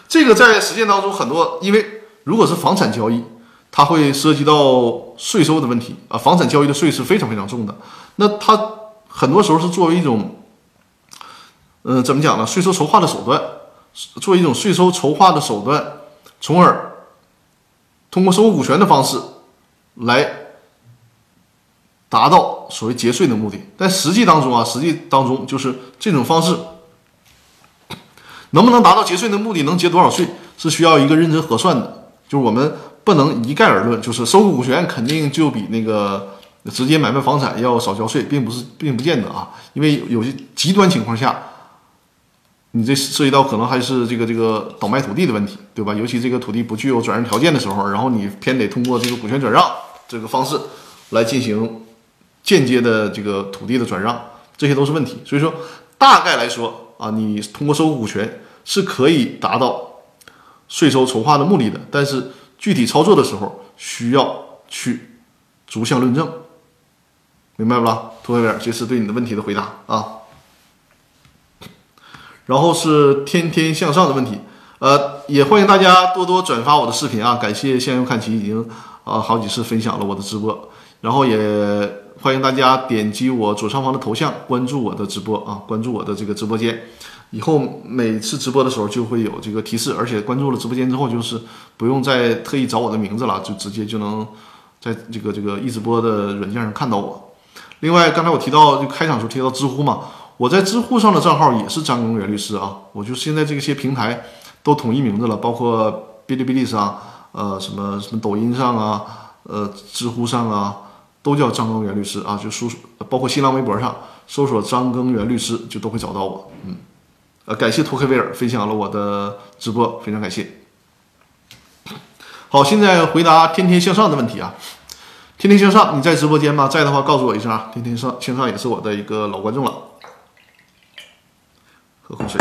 这个在实践当中很多，因为。如果是房产交易，它会涉及到税收的问题啊。房产交易的税是非常非常重的。那它很多时候是作为一种，嗯，怎么讲呢？税收筹划的手段，作为一种税收筹划的手段，从而通过收购股权的方式来达到所谓节税的目的。但实际当中啊，实际当中就是这种方式能不能达到节税的目的，能节多少税，是需要一个认真核算的。就是我们不能一概而论，就是收购股权肯定就比那个直接买卖房产要少交税，并不是，并不见得啊。因为有些极端情况下，你这涉及到可能还是这个这个倒卖土地的问题，对吧？尤其这个土地不具有转让条件的时候，然后你偏得通过这个股权转让这个方式来进行间接的这个土地的转让，这些都是问题。所以说，大概来说啊，你通过收购股权是可以达到。税收筹划的目的的，但是具体操作的时候需要去逐项论证，明白不啦？涂维尔，这是对你的问题的回答啊。然后是天天向上的问题，呃，也欢迎大家多多转发我的视频啊。感谢向右看齐已经啊好几次分享了我的直播，然后也欢迎大家点击我左上方的头像关注我的直播啊，关注我的这个直播间。以后每次直播的时候就会有这个提示，而且关注了直播间之后，就是不用再特意找我的名字了，就直接就能在这个这个一直播的软件上看到我。另外，刚才我提到就开场时候提到知乎嘛，我在知乎上的账号也是张根源律师啊。我就现在这些平台都统一名字了，包括哔哩哔哩上，呃，什么什么抖音上啊，呃，知乎上啊，都叫张根源律师啊。就搜索，包括新浪微博上搜索张根源律师，就都会找到我。嗯。呃，感谢托克维尔分享了我的直播，非常感谢。好，现在回答天天向上的问题啊。天天向上，你在直播间吗？在的话，告诉我一声啊。天天上向上也是我的一个老观众了。喝口水。[COUGHS]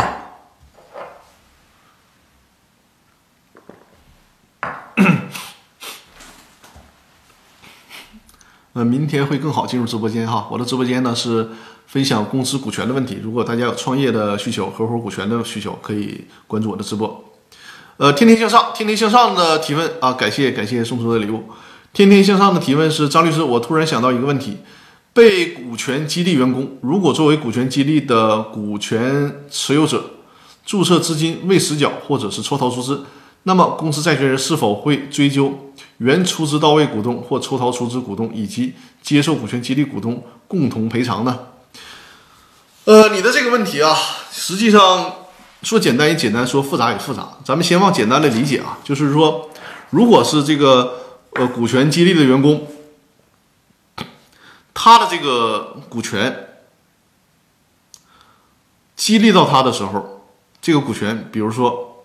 呃，明天会更好进入直播间哈。我的直播间呢是。分享公司股权的问题，如果大家有创业的需求、合伙股权的需求，可以关注我的直播。呃，天天向上，天天向上的提问啊，感谢感谢送出的礼物。天天向上的提问是张律师，我突然想到一个问题，被股权激励员工如果作为股权激励的股权持有者，注册资金未实缴或者是抽逃出资，那么公司债权人是否会追究原出资到位股东或抽逃出资股东以及接受股权激励股东共同赔偿呢？呃，你的这个问题啊，实际上说简单也简单，说复杂也复杂。咱们先往简单的理解啊，就是说，如果是这个呃股权激励的员工。他的这个股权激励到他的时候，这个股权，比如说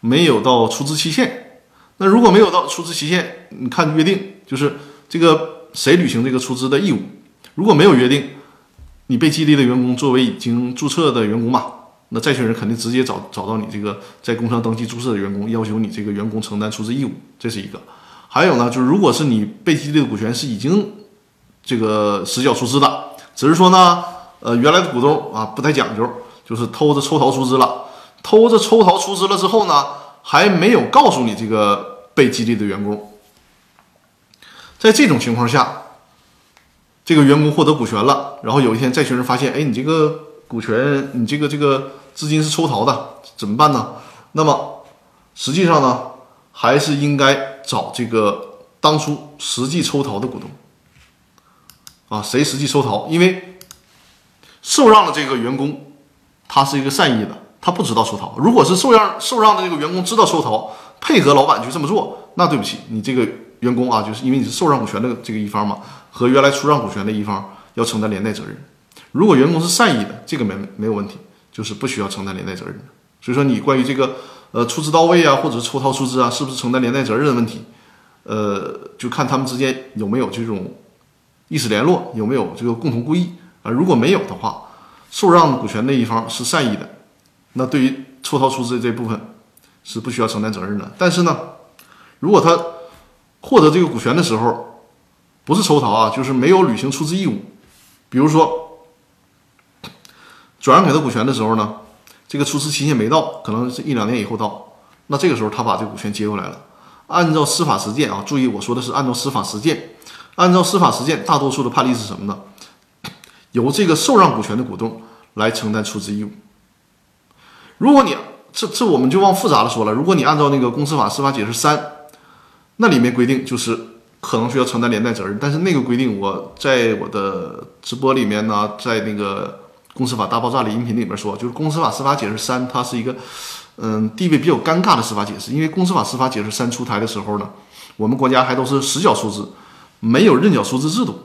没有到出资期限，那如果没有到出资期限，你看约定就是这个谁履行这个出资的义务。如果没有约定，你被激励的员工作为已经注册的员工嘛，那债权人肯定直接找找到你这个在工商登记注册的员工，要求你这个员工承担出资义务，这是一个。还有呢，就是如果是你被激励的股权是已经。这个实缴出资的，只是说呢，呃，原来的股东啊不太讲究，就是偷着抽逃出资了。偷着抽逃出资了之后呢，还没有告诉你这个被激励的员工。在这种情况下，这个员工获得股权了，然后有一天债权人发现，哎，你这个股权，你这个这个资金是抽逃的，怎么办呢？那么实际上呢，还是应该找这个当初实际抽逃的股东。啊，谁实际抽逃？因为受让的这个员工，他是一个善意的，他不知道抽逃。如果是受让受让的这个员工知道抽逃，配合老板去这么做，那对不起，你这个员工啊，就是因为你是受让股权的这个一方嘛，和原来出让股权的一方要承担连带责任。如果员工是善意的，这个没没有问题，就是不需要承担连带责任的。所以说，你关于这个呃出资到位啊，或者是抽逃出资啊，是不是承担连带责任的问题，呃，就看他们之间有没有这种。意思联络有没有这个共同故意啊？如果没有的话，受让股权那一方是善意的，那对于抽逃出资这部分是不需要承担责任的。但是呢，如果他获得这个股权的时候不是抽逃啊，就是没有履行出资义务，比如说转让给他股权的时候呢，这个出资期限没到，可能是一两年以后到，那这个时候他把这个股权接过来了，按照司法实践啊，注意我说的是按照司法实践。按照司法实践，大多数的判例是什么呢？[COUGHS] 由这个受让股权的股东来承担出资义务。如果你这这我们就往复杂了说了。如果你按照那个公司法司法解释三，那里面规定就是可能需要承担连带责任。但是那个规定我在我的直播里面呢，在那个公司法大爆炸的音频里面说，就是公司法司法解释三，它是一个嗯地位比较尴尬的司法解释。因为公司法司法解释三出台的时候呢，我们国家还都是实缴出资。没有认缴出资制度，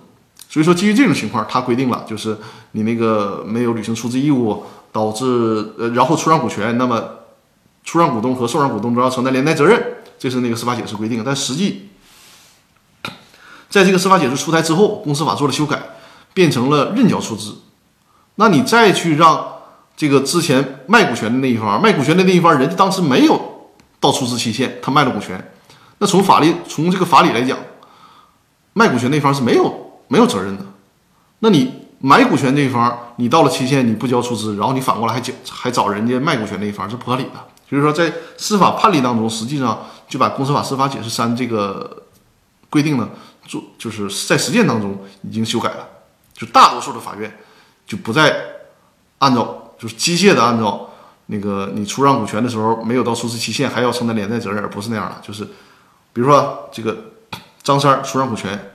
所以说基于这种情况，它规定了就是你那个没有履行出资义务，导致呃然后出让股权，那么出让股东和受让股东都要承担连带责任，这是那个司法解释规定。但实际在这个司法解释出台之后，公司法做了修改，变成了认缴出资。那你再去让这个之前卖股权的那一方，卖股权的那一方，人家当时没有到出资期限，他卖了股权，那从法律从这个法理来讲。卖股权那方是没有没有责任的，那你买股权这一方，你到了期限你不交出资，然后你反过来还找还找人家卖股权那一方，是不合理的。就是说，在司法判例当中，实际上就把公司法司法解释三这个规定呢，做就是在实践当中已经修改了，就大多数的法院就不再按照就是机械的按照那个你出让股权的时候没有到出资期限还要承担连带责任，而不是那样的，就是比如说这个。张三出让股权，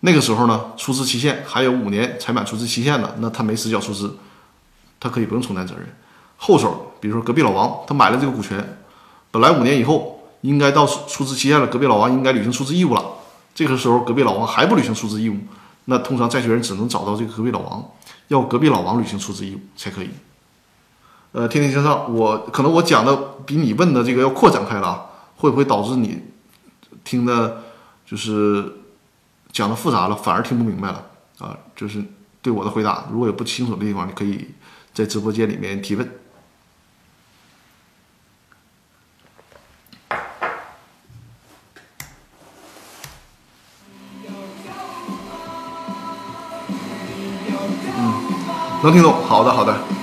那个时候呢，出资期限还有五年才满出资期限呢，那他没实缴出资，他可以不用承担责任。后手，比如说隔壁老王，他买了这个股权，本来五年以后应该到出资期限了，隔壁老王应该履行出资义务了。这个时候隔壁老王还不履行出资义务，那通常债权人只能找到这个隔壁老王，要隔壁老王履行出资义务才可以。呃，天天向上，我可能我讲的比你问的这个要扩展开了啊，会不会导致你听的？就是讲的复杂了，反而听不明白了啊！就是对我的回答，如果有不清楚的地方，你可以在直播间里面提问。嗯，能听懂？好的，好的。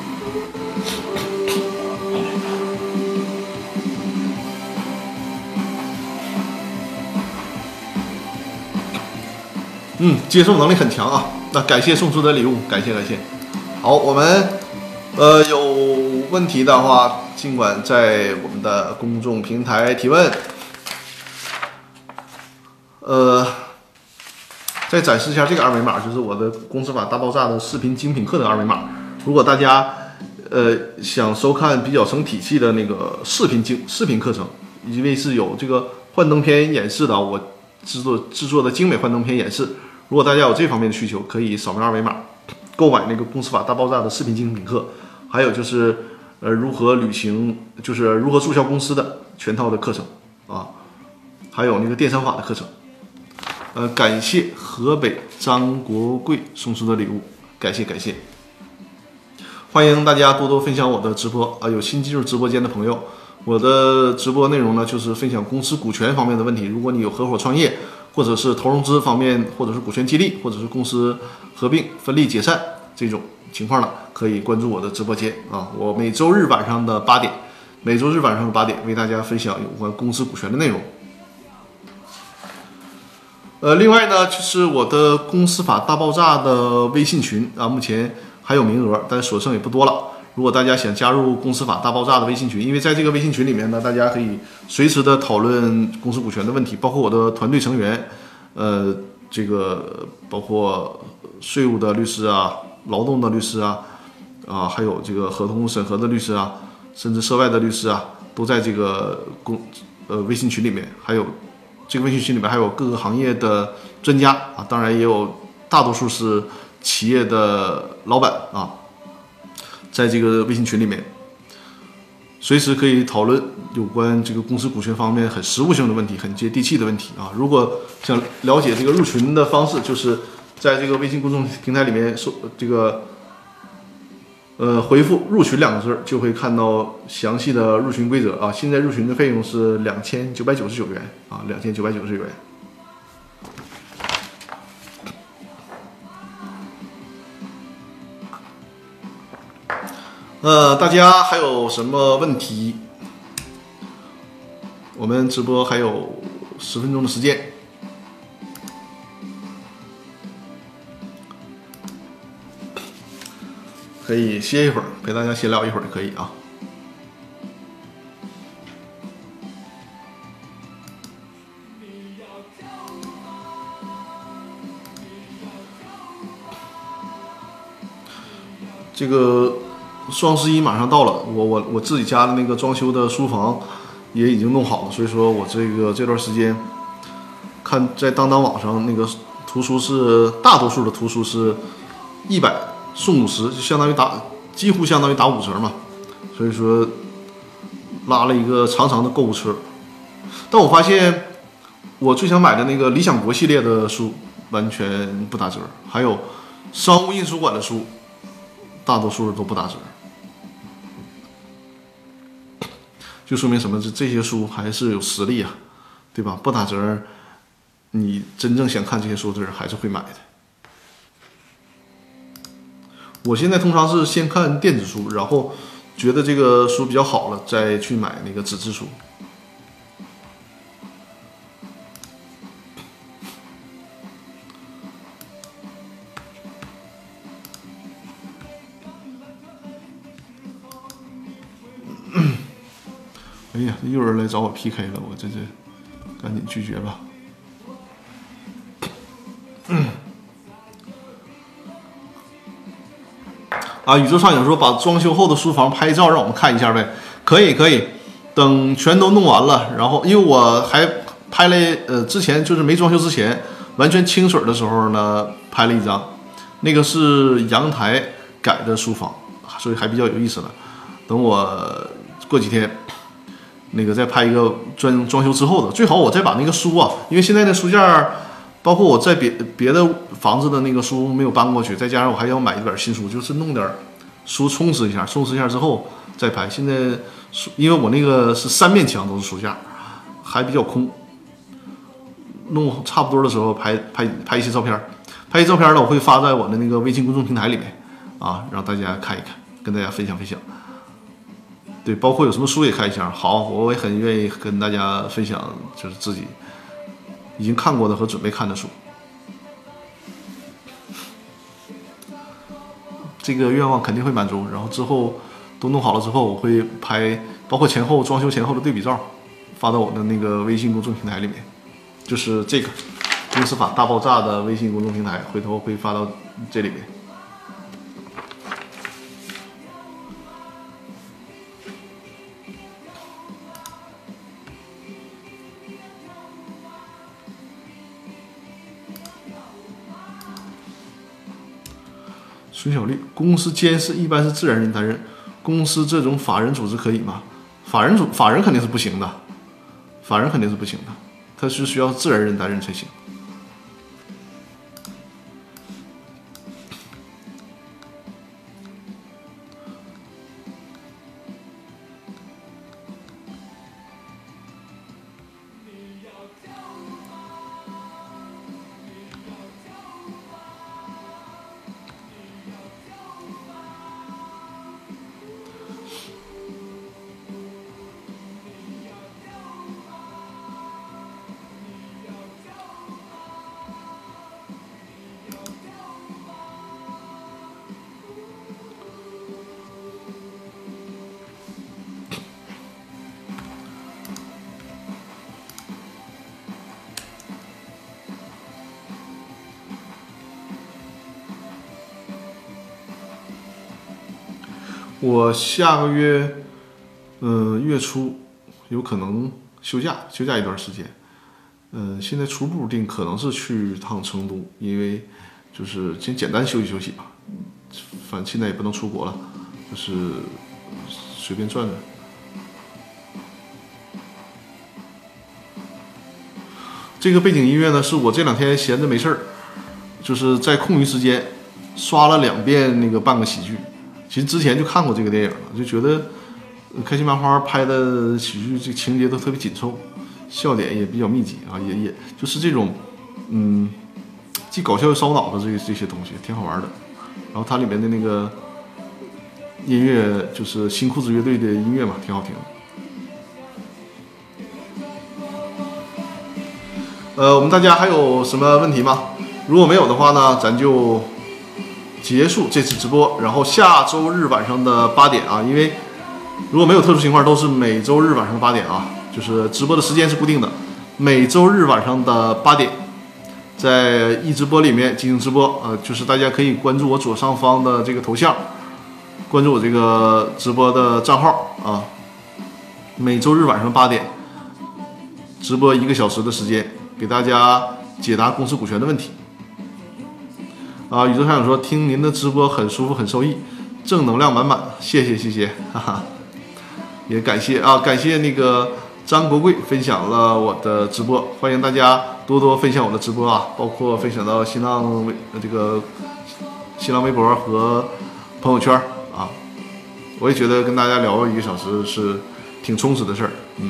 嗯，接受能力很强啊。那感谢送出的礼物，感谢感谢。好，我们呃有问题的话，尽管在我们的公众平台提问。呃，再展示一下这个二维码，就是我的《公司法大爆炸》的视频精品课的二维码。如果大家呃想收看比较成体系的那个视频精视频课程，因为是有这个幻灯片演示的，我制作制作的精美幻灯片演示。如果大家有这方面的需求，可以扫描二维码购买那个《公司法大爆炸》的视频精品课。还有就是呃如何履行，就是如何注销公司的全套的课程啊，还有那个电商法的课程。呃，感谢河北张国贵送出的礼物，感谢感谢。欢迎大家多多分享我的直播啊！有新进入直播间的朋友，我的直播内容呢就是分享公司股权方面的问题。如果你有合伙创业，或者是投融资方面，或者是股权激励，或者是公司合并、分立、解散这种情况呢，可以关注我的直播间啊！我每周日晚上的八点，每周日晚上的八点为大家分享有关公司股权的内容。呃，另外呢，就是我的公司法大爆炸的微信群啊，目前还有名额，但所剩也不多了。如果大家想加入公司法大爆炸的微信群，因为在这个微信群里面呢，大家可以随时的讨论公司股权的问题，包括我的团队成员，呃，这个包括税务的律师啊、劳动的律师啊，啊，还有这个合同审核的律师啊，甚至涉外的律师啊，都在这个公呃微信群里面，还有。这个微信群里面还有各个行业的专家啊，当然也有大多数是企业的老板啊，在这个微信群里面，随时可以讨论有关这个公司股权方面很实务性的问题、很接地气的问题啊。如果想了解这个入群的方式，就是在这个微信公众平台里面搜这个。呃，回复“入群”两个字，就会看到详细的入群规则啊。现在入群的费用是两千九百九十九元啊，两千九百九十九元。呃，大家还有什么问题？我们直播还有十分钟的时间。可以歇一会儿，陪大家闲聊一会儿也可以啊。这个双十一马上到了，我我我自己家的那个装修的书房也已经弄好了，所以说我这个这段时间看在当当网上那个图书是大多数的图书是一百。送五十就相当于打，几乎相当于打五折嘛，所以说拉了一个长长的购物车。但我发现我最想买的那个理想国系列的书完全不打折，还有商务印书馆的书，大多数都不打折，就说明什么？这这些书还是有实力啊，对吧？不打折，你真正想看这些书的人还是会买的。我现在通常是先看电子书，然后觉得这个书比较好了，再去买那个纸质书。又有人来找我 PK 了，我这这赶紧拒绝吧。啊！宇宙上影说把装修后的书房拍照让我们看一下呗，可以可以，等全都弄完了，然后因为我还拍了呃之前就是没装修之前完全清水的时候呢拍了一张，那个是阳台改的书房，所以还比较有意思的。等我过几天那个再拍一个装装修之后的，最好我再把那个书啊，因为现在的书架。包括我在别别的房子的那个书没有搬过去，再加上我还要买一本新书，就是弄点书充实一下，充实一下之后再拍。现在书因为我那个是三面墙都是书架，还比较空，弄差不多的时候拍拍拍一些照片，拍一些照片呢，我会发在我的那个微信公众平台里面啊，让大家看一看，跟大家分享分享。对，包括有什么书也开箱，好，我也很愿意跟大家分享，就是自己已经看过的和准备看的书。这个愿望肯定会满足，然后之后都弄好了之后，我会拍，包括前后装修前后的对比照，发到我的那个微信公众平台里面。就是这个，公司法大爆炸的微信公众平台，回头会发到这里面。孙小丽，公司监事一般是自然人担任，公司这种法人组织可以吗？法人组法人肯定是不行的，法人肯定是不行的，他是需要自然人担任才行。我下个月，嗯，月初有可能休假，休假一段时间。嗯，现在初步定可能是去趟成都，因为就是先简单休息休息吧。反正现在也不能出国了，就是随便转转。这个背景音乐呢，是我这两天闲着没事儿，就是在空余时间刷了两遍那个半个喜剧。其实之前就看过这个电影了，就觉得开心麻花拍的喜剧这个情节都特别紧凑，笑点也比较密集啊，也也就是这种嗯，既搞笑又烧脑的这这些东西挺好玩的。然后它里面的那个音乐就是新裤子乐队的音乐嘛，挺好听的。呃，我们大家还有什么问题吗？如果没有的话呢，咱就。结束这次直播，然后下周日晚上的八点啊，因为如果没有特殊情况，都是每周日晚上的八点啊，就是直播的时间是固定的，每周日晚上的八点，在易直播里面进行直播，呃，就是大家可以关注我左上方的这个头像，关注我这个直播的账号啊，每周日晚上八点直播一个小时的时间，给大家解答公司股权的问题。啊，宇宙探长说听您的直播很舒服，很受益，正能量满满，谢谢谢谢，哈哈，也感谢啊，感谢那个张国贵分享了我的直播，欢迎大家多多分享我的直播啊，包括分享到新浪微这个新浪微博和朋友圈啊，我也觉得跟大家聊一个小时是挺充实的事儿，嗯。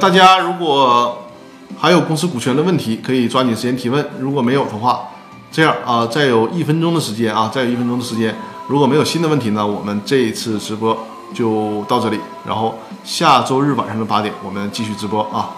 大家如果还有公司股权的问题，可以抓紧时间提问。如果没有的话，这样啊，再有一分钟的时间啊，再有一分钟的时间。如果没有新的问题呢，我们这一次直播就到这里。然后下周日晚上的八点，我们继续直播啊。